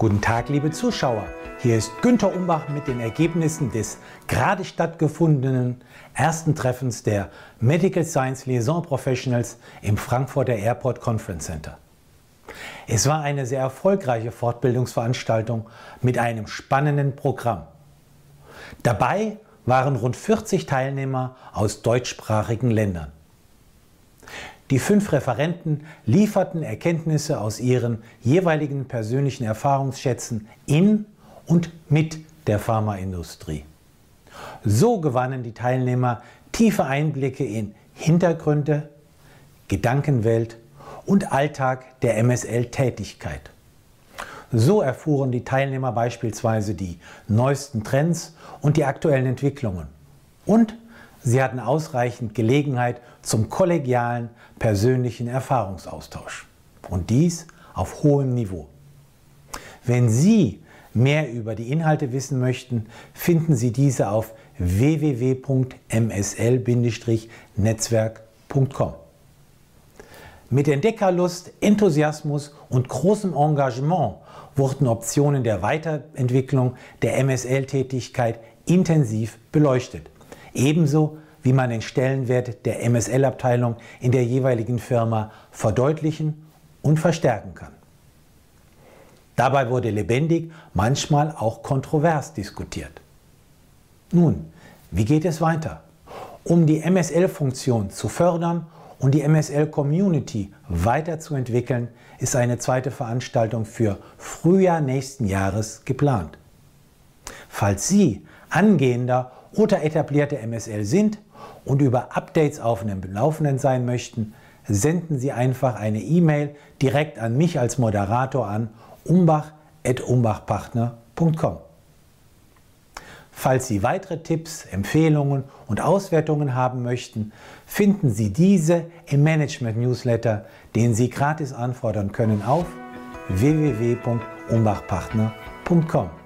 Guten Tag, liebe Zuschauer. Hier ist Günter Umbach mit den Ergebnissen des gerade stattgefundenen ersten Treffens der Medical Science Liaison Professionals im Frankfurter Airport Conference Center. Es war eine sehr erfolgreiche Fortbildungsveranstaltung mit einem spannenden Programm. Dabei waren rund 40 Teilnehmer aus deutschsprachigen Ländern. Die fünf Referenten lieferten Erkenntnisse aus ihren jeweiligen persönlichen Erfahrungsschätzen in und mit der Pharmaindustrie. So gewannen die Teilnehmer tiefe Einblicke in Hintergründe, Gedankenwelt und Alltag der MSL-Tätigkeit. So erfuhren die Teilnehmer beispielsweise die neuesten Trends und die aktuellen Entwicklungen und Sie hatten ausreichend Gelegenheit zum kollegialen, persönlichen Erfahrungsaustausch. Und dies auf hohem Niveau. Wenn Sie mehr über die Inhalte wissen möchten, finden Sie diese auf www.msl-netzwerk.com. Mit Entdeckerlust, Enthusiasmus und großem Engagement wurden Optionen der Weiterentwicklung der MSL-Tätigkeit intensiv beleuchtet ebenso wie man den Stellenwert der MSL-Abteilung in der jeweiligen Firma verdeutlichen und verstärken kann. Dabei wurde lebendig, manchmal auch kontrovers diskutiert. Nun, wie geht es weiter? Um die MSL-Funktion zu fördern und die MSL-Community weiterzuentwickeln, ist eine zweite Veranstaltung für Frühjahr nächsten Jahres geplant. Falls Sie angehender oder etablierte MSL sind und über Updates auf dem Laufenden sein möchten, senden Sie einfach eine E-Mail direkt an mich als Moderator an umbach.umbachpartner.com. Falls Sie weitere Tipps, Empfehlungen und Auswertungen haben möchten, finden Sie diese im Management Newsletter, den Sie gratis anfordern können auf www.umbachpartner.com.